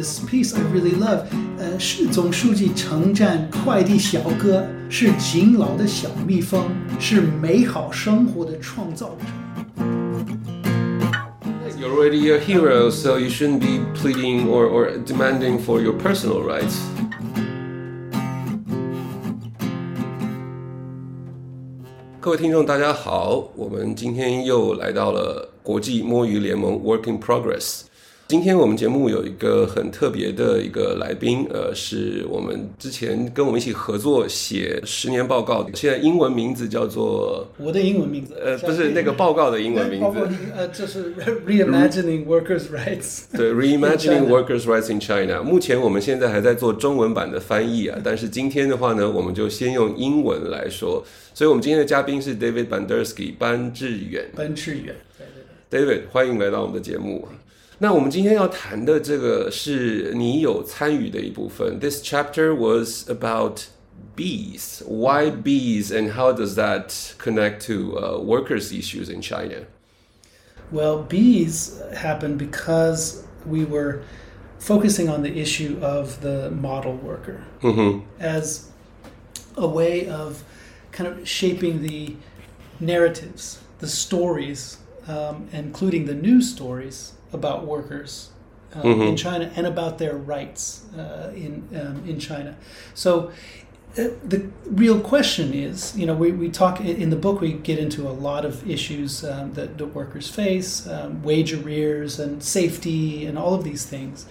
this piece I really love. 呃，是总书记称赞快递小哥是勤劳的小蜜蜂，是美好生活的创造者。 You're already a hero, so you shouldn't be pleading or, or demanding for your personal rights. 各位听众，大家好，我们今天又来到了国际摸鱼联盟 Work in Progress。 今天我们节目有一个很特别的一个来宾，呃，是我们之前跟我们一起合作写十年报告，现在英文名字叫做我的英文名字，呃，不是那个报告的英文名字，呃，这是 reimagining workers' rights。对，Reimagining Workers' Rights in China。目前我们现在还在做中文版的翻译啊，但是今天的话呢，我们就先用英文来说。所以，我们今天的嘉宾是 David Bandersky 班志远班志远，对对对。，David，欢迎来到我们的节目。那我们今天要谈的这个是你有参与的一部分。This chapter was about bees. Why bees, and how does that connect to uh, workers' issues in China? Well, bees happened because we were focusing on the issue of the model worker as a way of kind of shaping the narratives, the stories, um, including the news stories about workers. um, In China and about their rights uh, in um, in China, so uh, the real question is, you know, we, we talk in the book, we get into a lot of issues um, that the workers face, um, wage arrears and safety and all of these things.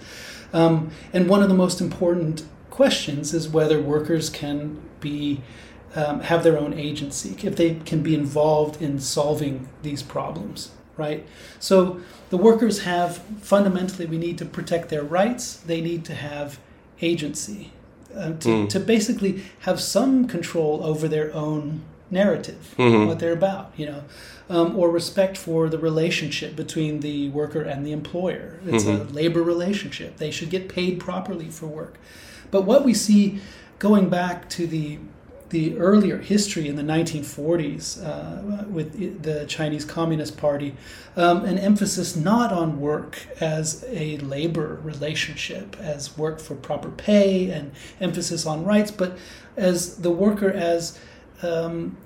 Um, and one of the most important questions is whether workers can be um, have their own agency, if they can be involved in solving these problems, right? So the workers have fundamentally, we need to protect their rights. They need to have agency uh, to, to basically have some control over their own narrative, what they're about, you know, um, or respect for the relationship between the worker and the employer. It's a labor relationship. They should get paid properly for work. But what we see going back to the the earlier history in the 1940s uh, with the Chinese Communist Party, um, an emphasis not on work as a labor relationship, as work for proper pay and emphasis on rights, but as the worker as um,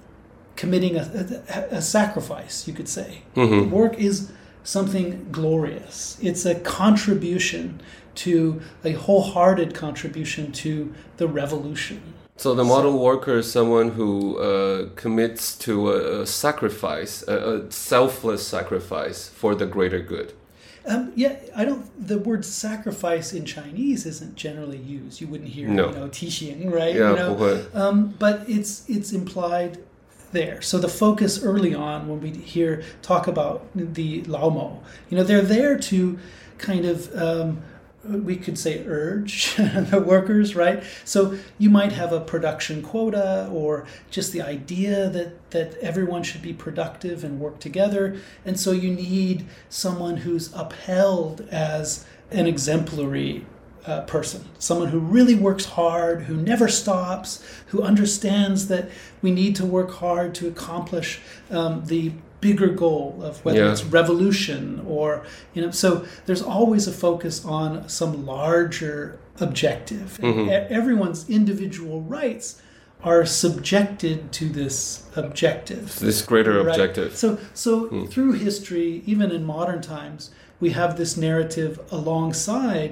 committing a, a, a sacrifice, you could say. Work is something glorious. It's a contribution to a wholehearted contribution to the revolution. So the model worker is someone who uh, commits to a, a sacrifice, a, a selfless sacrifice for the greater good. Um, yeah, I don't. The word sacrifice in Chinese isn't generally used. You wouldn't hear, No. you know, tixing, right? Yeah, you know? Um, but it's it's implied there. So the focus early on when we hear talk about the Lao Mo, you know, they're there to kind of um, we could say urge the workers, right? So you might have a production quota or just the idea that that everyone should be productive and work together, and so you need someone who's upheld as an exemplary uh, person, someone who really works hard, who never stops, who understands that we need to work hard to accomplish um, the bigger goal of whether Yeah. it's revolution or you know. So there's always a focus on some larger objective. Mm-hmm. E- everyone's individual rights are subjected to this objective. This greater Right. objective. So, so hmm. through history, even in modern times, we have this narrative alongside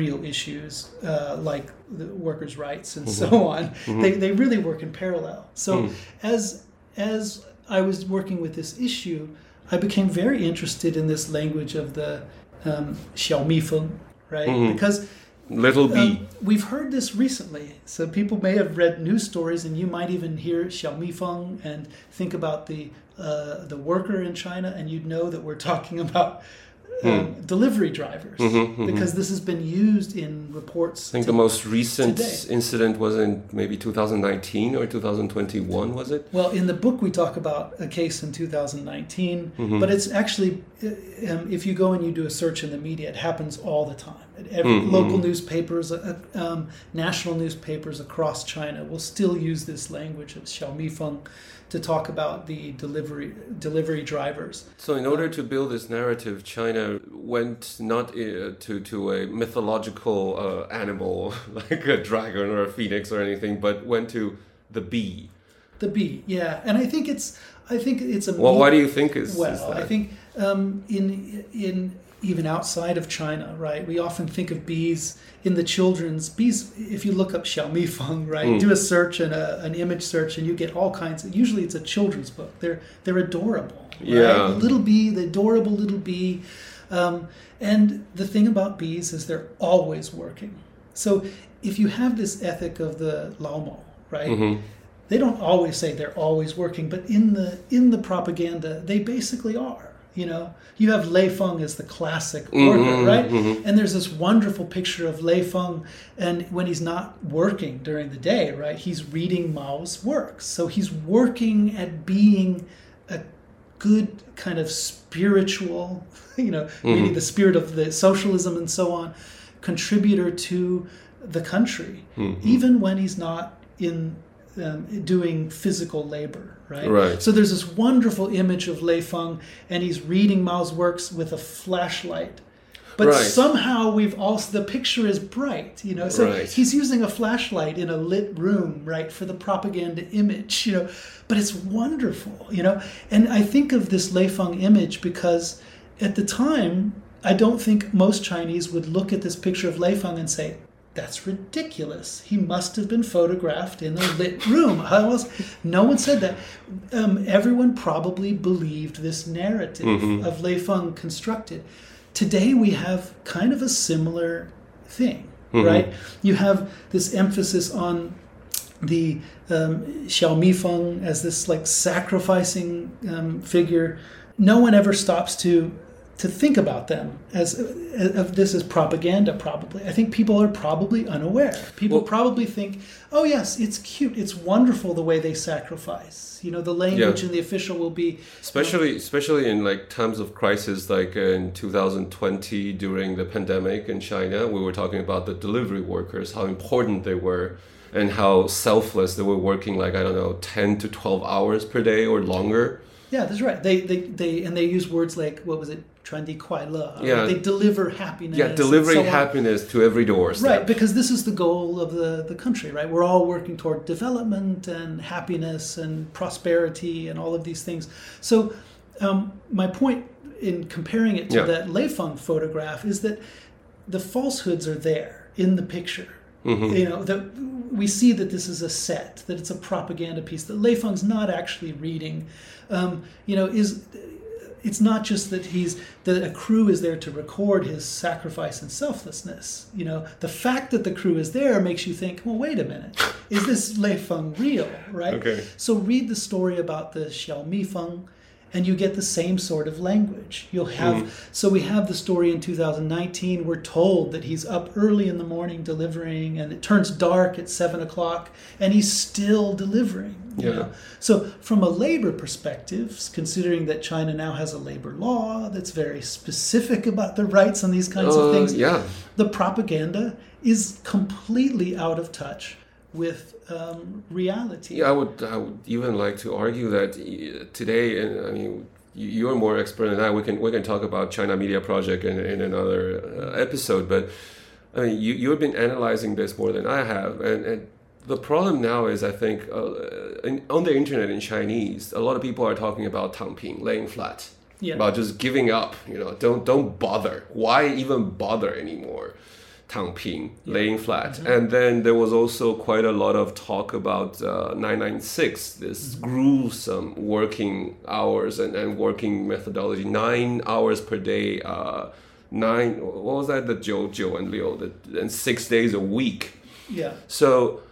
real issues uh, like the workers' rights and so mm-hmm. on. Mm-hmm. They, they really work in parallel. So, hmm. as as I was working with this issue, I became very interested in this language of the um, Xiaomifeng, right? Mm-hmm. Because little b. Um, we've heard this recently, so people may have read news stories, and you might even hear Xiaomifeng and think about the uh, the worker in China, and you'd know that we're talking about Hmm. um, delivery drivers mm-hmm, mm-hmm. because this has been used in reports. I think the most recent today. incident was in maybe 2019 or 2021, was it? Well, in the book, we talk about a case in 2019, mm-hmm. but it's actually, um, if you go and you do a search in the media, it happens all the time. At Every, Local newspapers, uh, um, national newspapers across China will still use this language of Xiaomifeng to talk about the delivery delivery drivers. So, in order to build this narrative, China China went not uh, to to a mythological uh, animal like a dragon or a phoenix or anything, but went to the bee. The bee, yeah, and I think it's I think it's a. Well, why do you think is well? is I think um, in in even outside of China, right? We often think of bees in the children's bees. If you look up Xiaomi Feng, right, mm. do a search and a, an image search, and you get all kinds. Of, usually, it's a children's book. They're they're adorable. Right? Yeah, the little bee, the adorable little bee. Um, and the thing about bees is they're always working. So if you have this ethic of the Lao right? Mm-hmm they don't always say they're always working, but in the in the propaganda, they basically are. You know, you have Lei Feng as the classic mm-hmm, worker, right? Mm-hmm. And there's this wonderful picture of Lei Feng, and when he's not working during the day, right, he's reading Mao's works. So he's working at being a good kind of spiritual, you know, mm-hmm. the spirit of the socialism and so on, contributor to the country, mm-hmm. even when he's not in um, doing physical labor, right? Right. So there's this wonderful image of Lei Feng, and he's reading Mao's works with a flashlight. But right. somehow we've also the picture is bright, you know. So right. he's using a flashlight in a lit room, right, for the propaganda image, you know. But it's wonderful, you know. And I think of this Lei Feng image because at the time, I don't think most Chinese would look at this picture of Lei Feng and say, that's ridiculous. He must have been photographed in a lit room. How else? No one said that. Um, everyone probably believed this narrative mm-hmm. of Lei Feng constructed. Today we have kind of a similar thing, mm-hmm. right? You have this emphasis on the um, Xiao Mi Feng as this like sacrificing um, figure. No one ever stops to to think about them as of this as propaganda probably i think people are probably unaware people well, probably think oh yes it's cute it's wonderful the way they sacrifice you know the language yeah. and the official will be especially especially in like times of crisis like uh, in 2020 during the pandemic in china we were talking about the delivery workers how important they were and how selfless they were working like i don't know 10 to 12 hours per day or longer yeah, that's right. They, they, they, and they use words like what was it? Uh, yeah. They deliver happiness. Yeah, delivering so happiness to every doorstep. Right, because this is the goal of the, the country, right? We're all working toward development and happiness and prosperity and all of these things. So, um, my point in comparing it to yeah. that Lei Feng photograph is that the falsehoods are there in the picture. Mm-hmm. You know, that we see that this is a set, that it's a propaganda piece, that Lei Feng's not actually reading. Um, you know, is it's not just that he's that a crew is there to record his sacrifice and selflessness. You know, the fact that the crew is there makes you think, well, wait a minute, is this Lei Feng real, right? Okay. So read the story about the Xiao Mi Feng and you get the same sort of language. You'll have mm. so we have the story in 2019. We're told that he's up early in the morning delivering, and it turns dark at seven o'clock, and he's still delivering. Yeah. Know? So from a labor perspective, considering that China now has a labor law that's very specific about the rights on these kinds uh, of things, yeah. the propaganda is completely out of touch with um, reality. Yeah, I would, I would even like to argue that today, and I mean, you're more expert than I. We can we can talk about China Media Project in, in another uh, episode, but I mean, you you've been analyzing this more than I have, and, and the problem now is I think uh, in, on the internet in Chinese, a lot of people are talking about tangping, laying flat, yeah. about just giving up. You know, don't don't bother. Why even bother anymore? Tangping, yeah. laying flat. Mm-hmm. And then there was also quite a lot of talk about uh, 996, this mm-hmm. gruesome working hours and, and working methodology, nine hours per day, uh, nine, what was that? The Joe, Joe and Leo, the, and six days a week. Yeah. So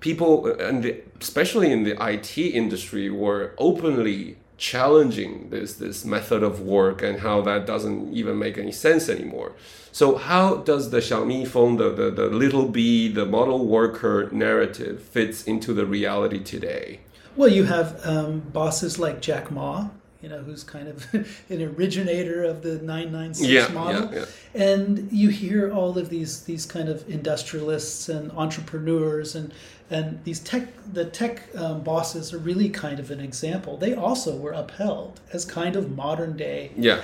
people, and the, especially in the IT industry, were openly challenging this this method of work and how that doesn't even make any sense anymore. So how does the Xiao phone, the, the, the little bee, the model worker narrative fits into the reality today? Well, you have um, bosses like Jack Ma, you know, who's kind of an originator of the 996 yeah, model. Yeah, yeah. And you hear all of these these kind of industrialists and entrepreneurs and and these tech the tech um, bosses are really kind of an example. They also were upheld as kind of modern day yeah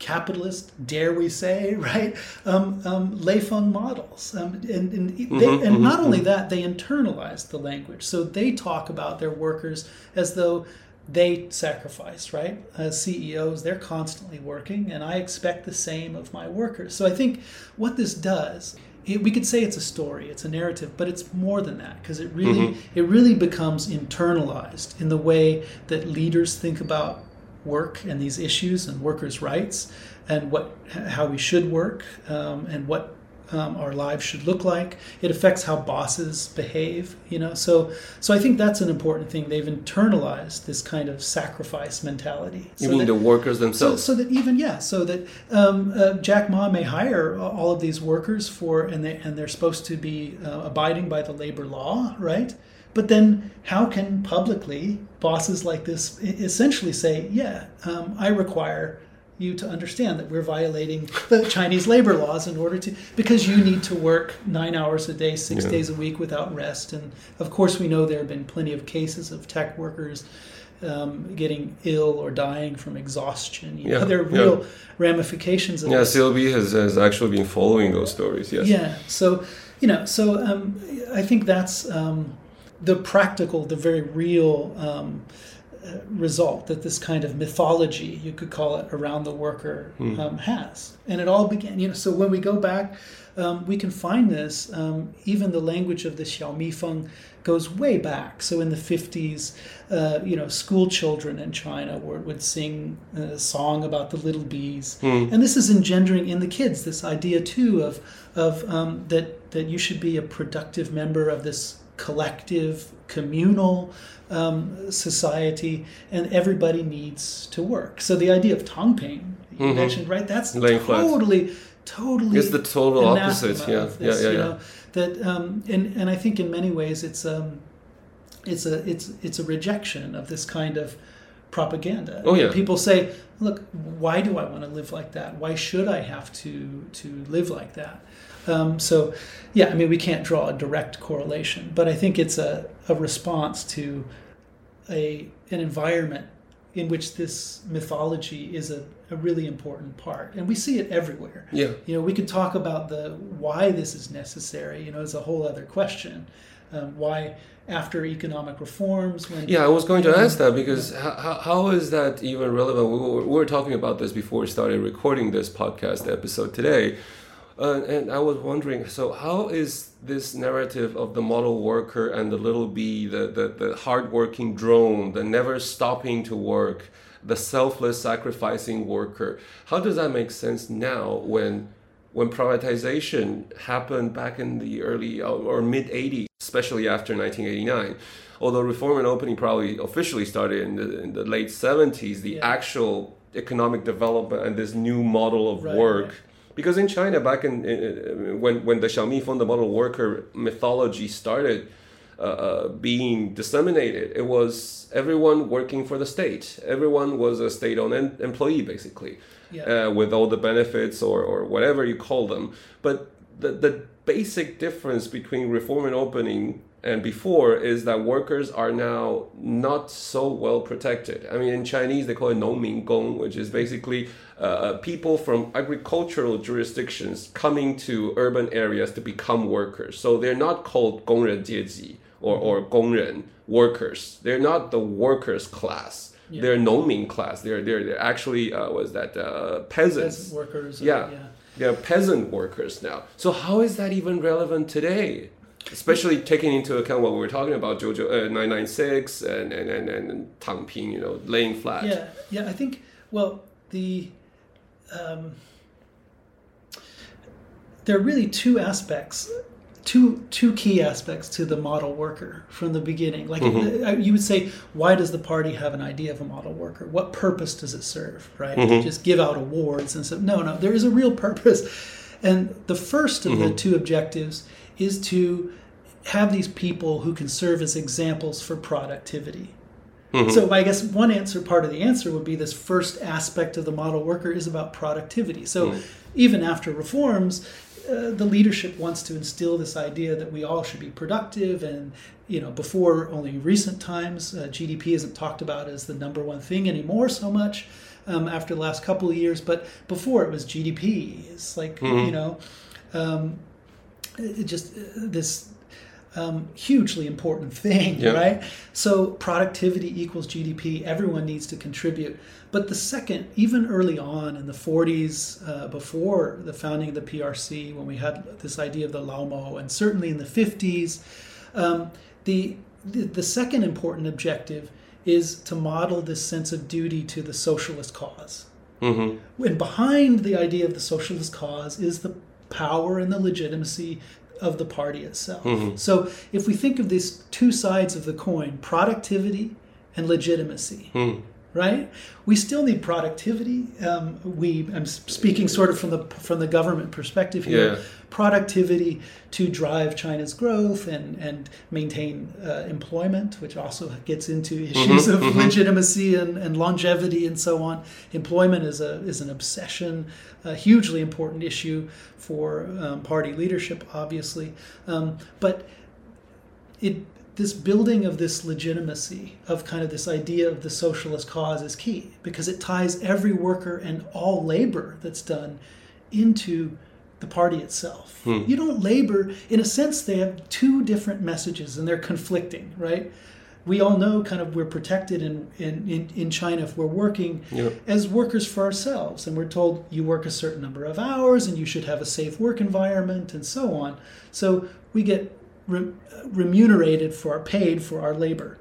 capitalist, dare we say, right? Um, um, models. Um, and and, they, Mm-hmm, and not only that, they internalize the language. So they talk about their workers as though they sacrifice, right? As CEOs, they're constantly working, and I expect the same of my workers. So I think what this does. It, we could say it's a story, it's a narrative, but it's more than that because it really it really becomes internalized in the way that leaders think about work and these issues and workers' rights and what how we should work um, and what um, our lives should look like. It affects how bosses behave, you know. So so I think that's an important thing. They've internalized this kind of sacrifice mentality. You So mean that- the workers so, themselves? so that even yeah, so that um, uh, Jack Ma may hire all of these workers for, and they and they're supposed to be uh, abiding by the labor law, right? But then, how can publicly bosses like this essentially say, "Yeah, um, I require you to understand that we're violating the Chinese labor laws in order to because you need to work nine hours a day, six Yeah. days a week without rest." And of course, we know there have been plenty of cases of tech workers um, getting ill or dying from exhaustion. You know, Yeah, there are yeah. real ramifications of yeah, this. CLB has, has actually been following those stories. Yes. Yeah. So, you know, so um, I think that's um, the practical, the very real um, uh, result that this kind of mythology, you could call it, around the worker um, has. And it all began, you know, so when we go back, um, we can find this, um, even the language of the Xiaomi Feng goes way back. So in the 50s, uh, you know, school children in China would, would sing a song about the little bees. And this is engendering in the kids this idea too of, of um, that, that you should be a productive member of this collective, communal um, society, and everybody needs to work. So the idea of Tangping, you mentioned, right? That's Laying flat. totally, totally. It's the total opposite. Yeah, of yeah, this, yeah, you yeah. know, that um, and and I think in many ways it's um, it's a it's it's a rejection of this kind of propaganda. Oh, yeah. people say, look, why do I want to live like that? Why should I have to to live like that? Um, so, yeah, I mean, we can't draw a direct correlation, but I think it's a, a response to a an environment in which this mythology is a, a really important part, and we see it everywhere. Yeah. You know, we could talk about the why this is necessary. You know, is a whole other question. Um, why after economic reforms, when Yeah, I was going to ask that because how, how is that even relevant? We were, we were talking about this before we started recording this podcast episode today. Uh, and I was wondering, so how is this narrative of the model worker and the little bee, the, the, the hardworking drone, the never stopping to work, the selfless sacrificing worker, how does that make sense now when when privatization happened back in the early uh, or mid 80s, especially after 1989? Although reform and opening probably officially started in the, in the late 70s, the Yeah. actual economic development and this new model of Right, work right. Because in China, back in, in when when the Xiaomi fundamental worker mythology started uh, uh, being disseminated, it was everyone working for the state. Everyone was a state-owned em- employee, basically, Yeah. uh, with all the benefits or or whatever you call them. But the the basic difference between reform and opening and before is that workers are now not so well protected. I mean, in Chinese they call it 农民工, which is basically uh, people from agricultural jurisdictions coming to urban areas to become workers. So they're not called 工人阶级 or or 工人 workers. They're not the workers class. Yeah. They're 农民 class. They're they're, they're actually uh, was that uh, peasants. peasant workers, or- Yeah. yeah. They're peasant workers now. So how is that even relevant today? Especially taking into account what we were talking about, Jojo uh, 996 and, and, and, and Tang Ping, you know, laying flat. Yeah, yeah. I think well, the um, there are really two aspects, two two key aspects to the model worker from the beginning. Like uh, you would say, why does the party have an idea of a model worker? What purpose does it serve? Right? To just give out awards and so no, no. There is a real purpose, and the first of the two objectives is to have these people who can serve as examples for productivity. So I guess one answer, part of the answer would be this first aspect of the model worker is about productivity. So even after reforms, uh, the leadership wants to instill this idea that we all should be productive and you know before only recent times uh, gdp isn't talked about as the number one thing anymore so much um, after the last couple of years, but before it was GDP. It's like mm-hmm. you know, um, it just uh, this um, hugely important thing, yep. right? So productivity equals GDP. Everyone needs to contribute. But the second, even early on in the 40s, uh, before the founding of the PRC, when we had this idea of the Laomo, and certainly in the 50s, um, the, the, the second important objective is to model this sense of duty to the socialist because mm-hmm. And behind the idea of the socialist cause is the power and the legitimacy of the party itself. Mm-hmm. So if we think of these two sides of the coin, productivity and legitimacy, mm right? We still need productivity. Um, we, I'm speaking sort of from the from the government perspective here. Yeah. Productivity to drive China's growth and and maintain uh, employment, which also gets into mm-hmm, issues mm-hmm, of mm-hmm. legitimacy and, and longevity and so on. Employment is a is an obsession, a hugely important issue for um, party leadership, obviously, um, but it this building of this legitimacy of kind of this idea of the socialist cause is key because it ties every worker and all labor that's done into the party itself. Hmm. You don't labor, in a sense, they have two different messages and they're conflicting, right? We all know kind of we're protected in, in, in, China if we're working yep. as workers for ourselves. And we're told you work a certain number of hours and you should have a safe work environment and so on. So we get re- remunerated for paid for our labor.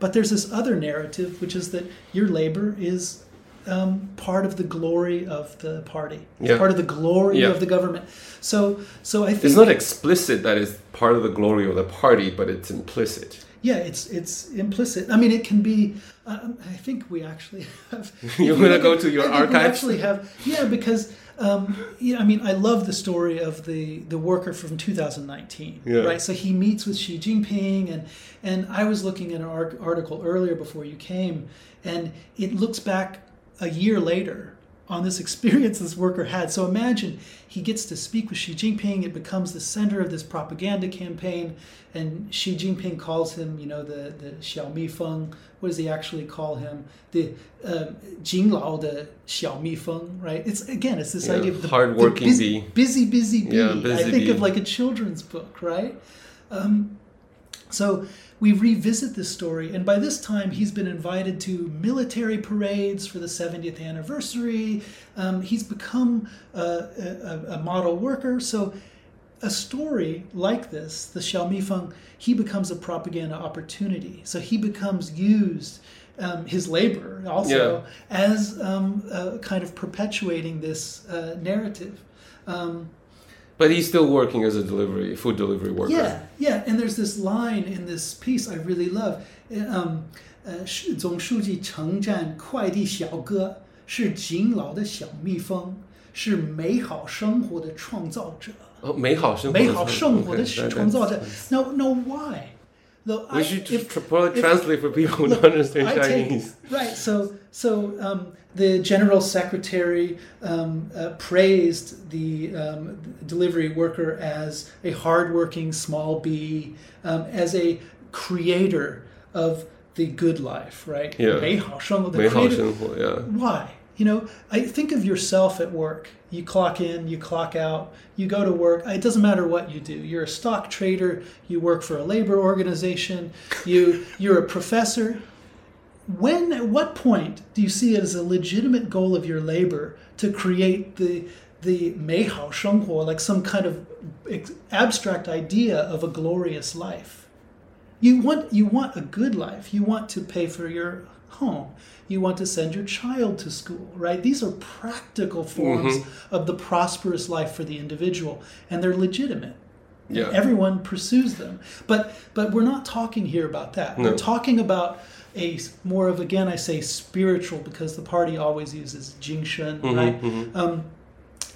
But there's this other narrative, which is that your labor is um, part of the glory of the party. It's yeah. part of the glory yeah. of the government. So, so I think it's not explicit that it's part of the glory of the party, but it's implicit. Yeah, it's it's implicit. I mean, it can be. Uh, I think we actually have. You're gonna go to your archives. We actually have. Yeah, because um, yeah, I mean, I love the story of the the worker from 2019. Yeah. Right. So he meets with Xi Jinping, and and I was looking at an article earlier before you came, and it looks back a year later on this experience this worker had. So imagine he gets to speak with Xi Jinping. It becomes the center of this propaganda campaign, and Xi Jinping calls him, you know, the the Xiao Feng. What does he actually call him? The uh, Jing Lao the Xiao Feng, right? It's again, it's this yeah, idea of the hardworking the busy, bee, busy, busy bee. Yeah, busy I think bee. of like a children's book, right? Um, so we revisit this story, and by this time he's been invited to military parades for the 70th anniversary. Um, he's become a, a, a, model worker. So, a story like this, the Xiao Feng, he becomes a propaganda opportunity. So he becomes used. Um, his labor also yeah. as um, uh, kind of perpetuating this uh, narrative. Um, but he's still working as a delivery food delivery worker. Yeah, yeah. And there's this line in this piece I really love. Um, 呃，是总书记称赞快递小哥是勤劳的小蜜蜂，是美好生活的创造者。哦，美好生活，美好生活的创造者。Now, now why? Though we I, should if, probably if, translate for people who don't understand Chinese. Take, right. So, so um, the general secretary um, uh, praised the um, delivery worker as a hardworking small bee, um, as a creator of the good life. Right. Yeah. 美好生活, the creator, yeah. Why? You know, I think of yourself at work. You clock in, you clock out, you go to work. It doesn't matter what you do. You're a stock trader, you work for a labor organization, you you're a professor. When at what point do you see it as a legitimate goal of your labor to create the the 美好生活, like some kind of abstract idea of a glorious life? You want you want a good life. You want to pay for your home. You want to send your child to school, right? These are practical forms mm-hmm. of the prosperous life for the individual, and they're legitimate. Yeah. Everyone pursues them. But but we're not talking here about that. No. We're talking about a more of again I say spiritual because the party always uses jingshen, mm-hmm, right? Mm-hmm. Um,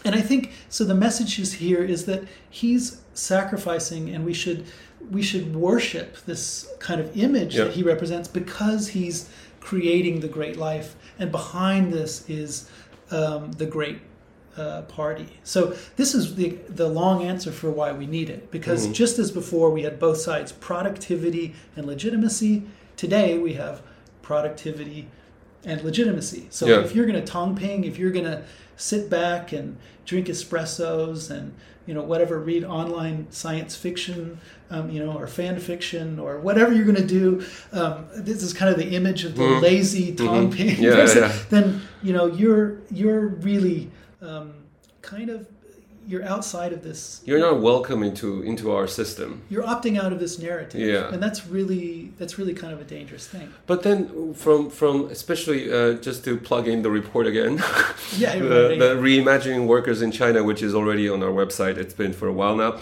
and I think so. The message is here is that he's sacrificing, and we should we should worship this kind of image yeah. that he represents because he's creating the great life, and behind this is um, the great uh, party. So this is the the long answer for why we need it. Because mm-hmm. just as before we had both sides, productivity and legitimacy. Today we have productivity and legitimacy. So Yeah. if you're going to tangping, if you're going to sit back and drink espressos and you know whatever, read online science fiction, um, you know, or fan fiction or whatever you're going to do, um, this is kind of the image of the lazy tom Mm-hmm. Yeah, person, yeah. Then you know you're you're really um, kind of you're outside of this You're not welcome into into our system. you're opting out of this narrative Yeah. and that's really that's really kind of a dangerous thing But then, from from especially uh, just to plug in the report again, Yeah, the, the reimagining workers in China, which is already on our website. It's been for a while now,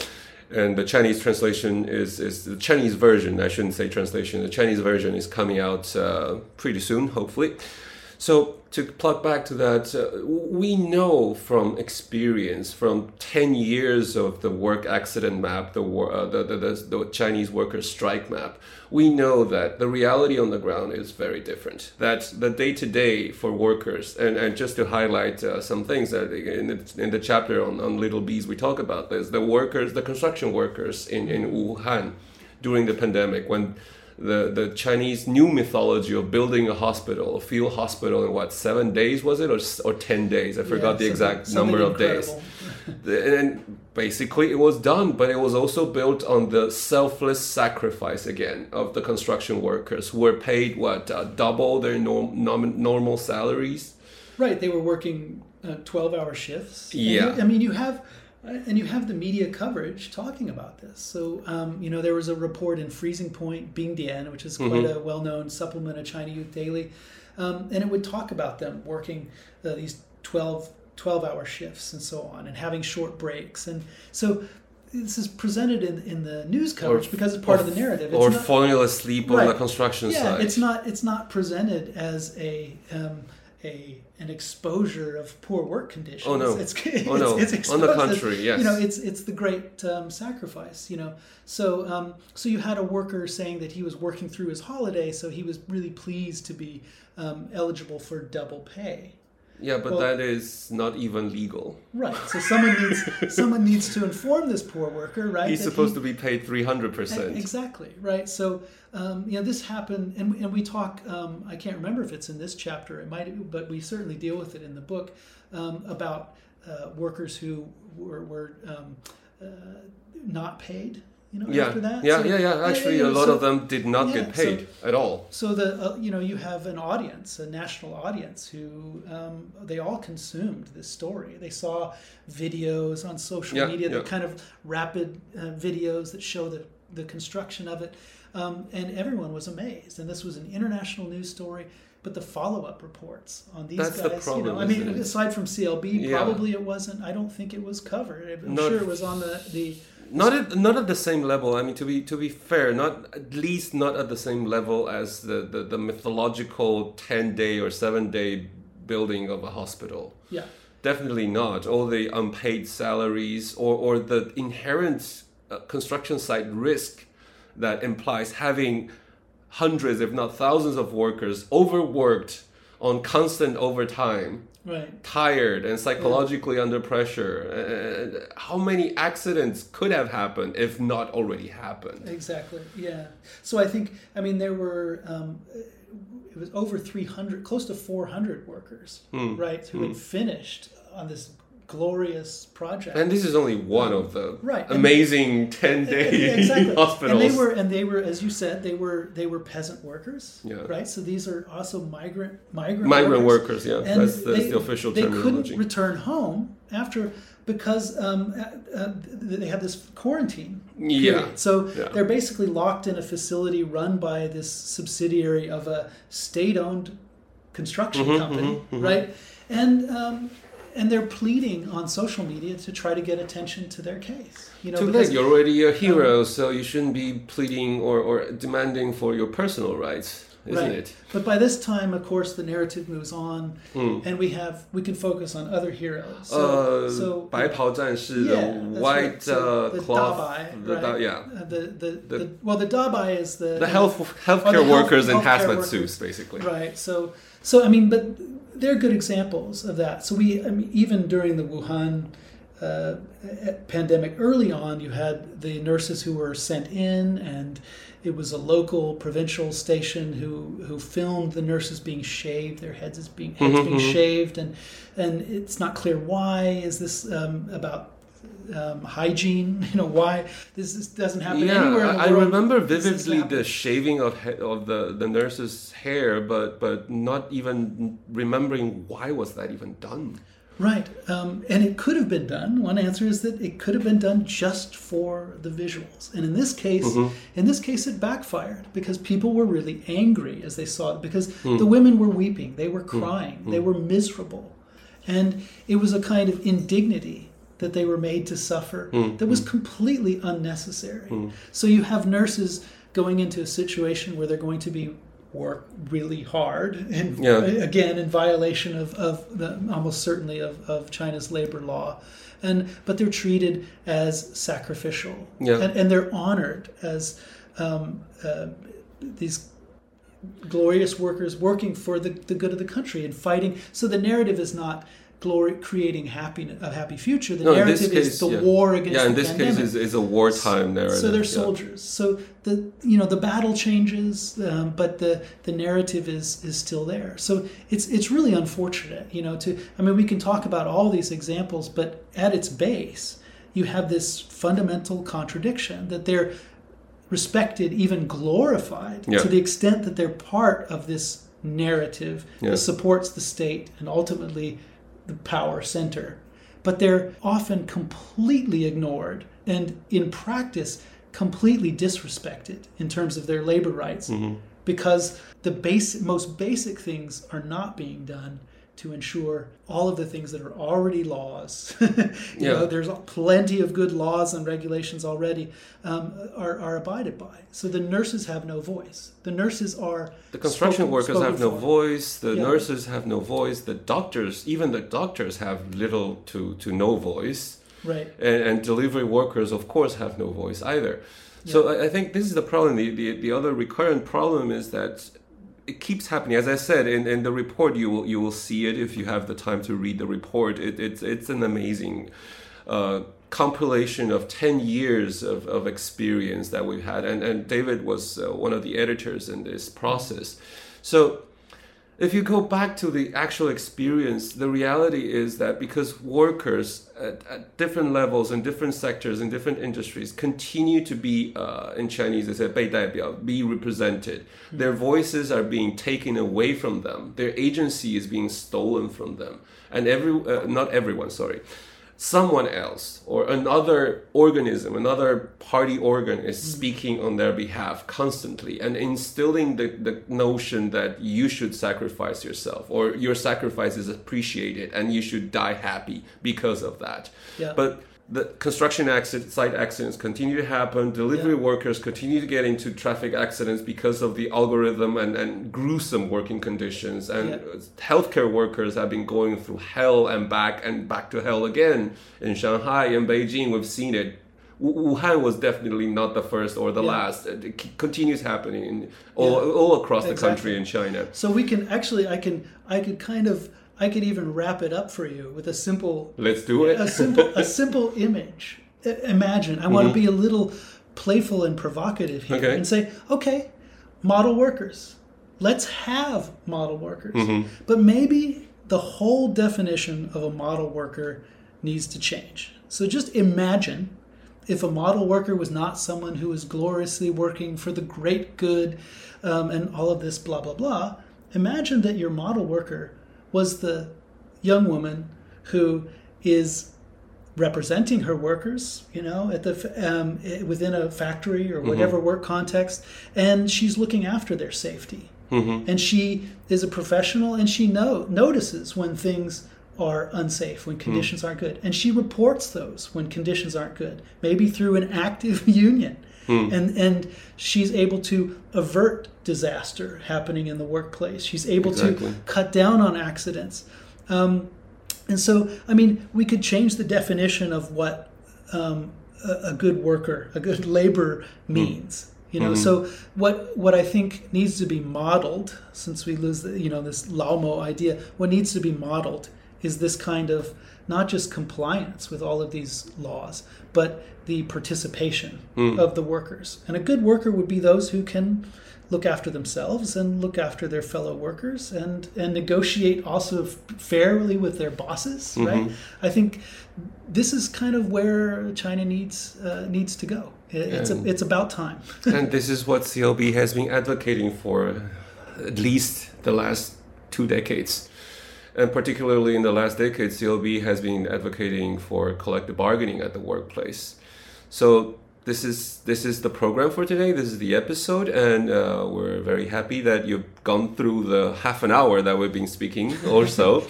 and the Chinese translation is is the Chinese version. I shouldn't say translation. The Chinese version is coming out uh, pretty soon, hopefully. So to plug back to that, uh, we know from experience, from ten years of the work accident map, the war, uh, the, the, the the Chinese workers strike map, we know that the reality on the ground is very different. That the day to day for workers, and, and just to highlight uh, some things that in the, in the chapter on, on little bees we talk about this, the workers, the construction workers in in Wuhan during the pandemic when the, the Chinese new mythology of building a hospital, a field hospital in what seven days was it or or ten days? I forgot the exact something number of days. And basically, it was done, but it was also built on the selfless sacrifice again of the construction workers who were paid what uh, double their norm, nom, normal salaries. right they were working uh, 12 hour shifts Yeah. i mean you have and you have the media coverage talking about this so um, you know there was a report in freezing point bingdian which is quite Mm-hmm. a well-known supplement of china youth daily um, and it would talk about them working uh, these 12 12 hour shifts and so on and having short breaks and so this is presented in, in the news coverage because it's part of the narrative or it's not, falling asleep on the Right. construction yeah, site. it's not it's not presented as a um, a an exposure of poor work conditions. Oh, no. It's, Oh, no. it's On the contrary, yes. You know, it's it's the great um, sacrifice. You know, so um, so you had a worker saying that he was working through his holiday, so he was really pleased to be um, eligible for double pay. Yeah, but well- that is not even legal. Right. So someone needs someone needs to inform this poor worker, right? He's supposed he- to be paid three hundred percent. Exactly right. So um, you know this happened, and, and we talk. Um, I can't remember if it's in this chapter. It might, but we certainly deal with it in the book um, about uh, workers who were, were um, uh, not paid. You know, Yeah, after that. yeah, So- yeah, yeah. Actually, you a lot so- of them did not yeah, get so- paid at all. so the uh, you know you have an audience, a national audience, who um, they all consumed this story. They saw videos on social Yeah, media, the kind of rapid uh, videos that show the the construction of it, um, and everyone was amazed. And this was an international news story. But the follow up reports on these That's the guys, problem, you know, I mean, it? aside from CLB, probably it wasn't. I don't think it was covered. I'm Not- sure it was on the the Not at not at the same level. I mean, to be to be fair, not at least not at the same level as the the, the mythological ten day or seven day building of a hospital. yeah. Definitely not. All the unpaid salaries or or the inherent uh, construction site risk that implies having hundreds, if not thousands, of workers overworked on constant overtime Right. tired and psychologically under pressure. And how many accidents could have happened if not already happened? Exactly. Yeah. So I think I mean there were um, it was over 300, close to 400 workers, Hmm. right, who had finished on this glorious project. And this is only one of the Right. And- amazing ten day exactly. hospitals. And they were, and they were, as you said, they were, they were peasant workers, Yeah. right? So these are also migrant, migrant, migrant workers. workers. Yeah, And that's, that's they- the official they terminology. couldn't return home after because um, uh, uh, they had this quarantine. Yeah. So Yeah. they're basically locked in a facility run by this subsidiary of a state-owned construction Mm-hmm, company, right? And um, and they're pleading on social media to try to get attention to their case. You know, too because, late. You're already a hero, um, so you shouldn't be pleading or, or demanding for your personal rights, isn't right. it? But by this time, of course, the narrative moves on, mm. and we have we can focus on other heroes. So, uh, so Baipao yeah, the white right. Uh, so uh, the cloth, Dabai, the, yeah, uh, the, the, the, the, well, the Dabai is the the health healthcare, healthcare workers in hazmat suits, basically. Right. So so I mean, but they're good examples of that. So we, I mean, even during the Wuhan uh, pandemic early on, you had the nurses who were sent in, and it was a local provincial station who who filmed the nurses being shaved, their heads is being heads mm-hmm, being mm-hmm. shaved, and and it's not clear why is this um, about um, hygiene. You know why this, this doesn't happen yeah, anywhere. I, I remember vividly the shaving of of the the nurse's hair, but but not even remembering why was that even done. Right, um, and it could have been done. One answer is that it could have been done just for the visuals, and in this case, mm-hmm. in this case, it backfired because people were really angry as they saw it because mm. the women were weeping, they were hmm. crying, mm. they were miserable, and it was a kind of indignity that they were made to suffer mm. that was completely unnecessary. Hmm. So you have nurses going into a situation where they're going to be work really hard and yeah. again in violation of, of the, almost certainly of, of China's labor law and but they're treated as sacrificial yeah. and, and they're honored as um, uh, these glorious workers working for the, the good of the country and fighting so the narrative is not glory, creating happiness, a happy future. The no, narrative case, is the yeah. war against. Yeah, in this pandemic. case, is, is a wartime narrative. So they're soldiers. Yeah. So the you know the battle changes, um, but the the narrative is is still there. So it's it's really unfortunate. You know, to I mean, we can talk about all these examples, but at its base, you have this fundamental contradiction that they're respected, even glorified, yeah. to the extent that they're part of this narrative that supports the state and ultimately the power center. But they're often completely ignored and, in practice, completely disrespected in terms of their labor rights mm-hmm. because the basic, most basic things are not being done to ensure all of the things that are already laws. you yeah. know, there's plenty of good laws and regulations already um, are, are abided by. So the nurses have no voice. The nurses are the construction spoken, workers spoken have no for. voice. The yeah. nurses have no voice. The doctors, even the doctors, have little to to no voice. Right. And, and delivery workers, of course, have no voice either. Yeah. So I, I think this is the problem. The, the the other recurrent problem is that it keeps happening. As I said in, in the report, you will you will see it if you have the time to read the report. It, it's it's an amazing uh, compilation of ten years of, of experience that we've had, and and David was uh, one of the editors in this process. So if you go back to the actual experience, the reality is that because workers at, at different levels in different sectors in different industries continue to be, uh, in Chinese they say 被代表, be represented, mm-hmm. their voices are being taken away from them, their agency is being stolen from them, and every uh, not everyone, sorry, someone else or another organism, another party organ is mm. speaking on their behalf constantly and instilling the, the notion that you should sacrifice yourself or your sacrifice is appreciated and you should die happy because of that. Yeah. But the construction accident, site accidents continue to happen. Delivery yeah. workers continue to get into traffic accidents because of the algorithm and, and gruesome working conditions. And yeah. healthcare workers have been going through hell and back and back to hell again in Shanghai and Beijing. We've seen it. Wuhan was definitely not the first or the yeah. last. It continues happening all, all across exactly. the country in China. So we can actually, I can, I could kind of I could even wrap it up for you with a simple. Let's do it. a simple, a simple image. Imagine. I mm-hmm. want to be a little playful and provocative here okay. and say, okay, model workers. Let's have model workers. Mm-hmm. But maybe the whole definition of a model worker needs to change. So just imagine if a model worker was not someone who was gloriously working for the great good um, and all of this blah blah blah. Imagine that your model worker was the young woman who is representing her workers, you know, at the um, within a factory or whatever mm-hmm. work context, and she's looking after their safety. Mm-hmm. And she is a professional, and she know notices when things are unsafe, when conditions mm. aren't good, and she reports those when conditions aren't good, maybe through an active union. Mm. And and she's able to avert disaster happening in the workplace. She's able exactly. to cut down on accidents. Um, and so, I mean, we could change the definition of what um, a, a, good worker, a good laborer hmm. means. Mm. You know, mm-hmm. so what what I think needs to be modeled, since we lose the, you know this Lao Mo idea, what needs to be modeled is this kind of not just compliance with all of these laws, but the participation mm. of the workers. And a good worker would be those who can look after themselves and look after their fellow workers and and negotiate also fairly with their bosses mm-hmm. right i think this is kind of where china needs uh, needs to go it's a, it's about time and this is what CLB has been advocating for at least the last two decades and particularly in the last decade CLB has been advocating for collective bargaining at the workplace so this is this is the program for today. This is the episode, and uh, we're very happy that you've gone through the half an hour that we've been speaking, also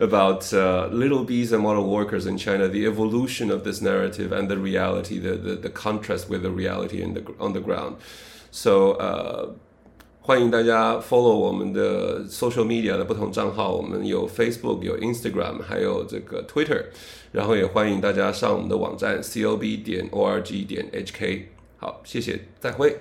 about uh, little bees and model workers in China, the evolution of this narrative and the reality, the the, the contrast with the reality in the on the ground. So. Uh, 欢迎大家 follow 我们的 social media 的不同账号，我们有 Facebook、有 Instagram，还有这个 Twitter，然后也欢迎大家上我们的网站 cob 点 org 点 hk。好，谢谢，再会。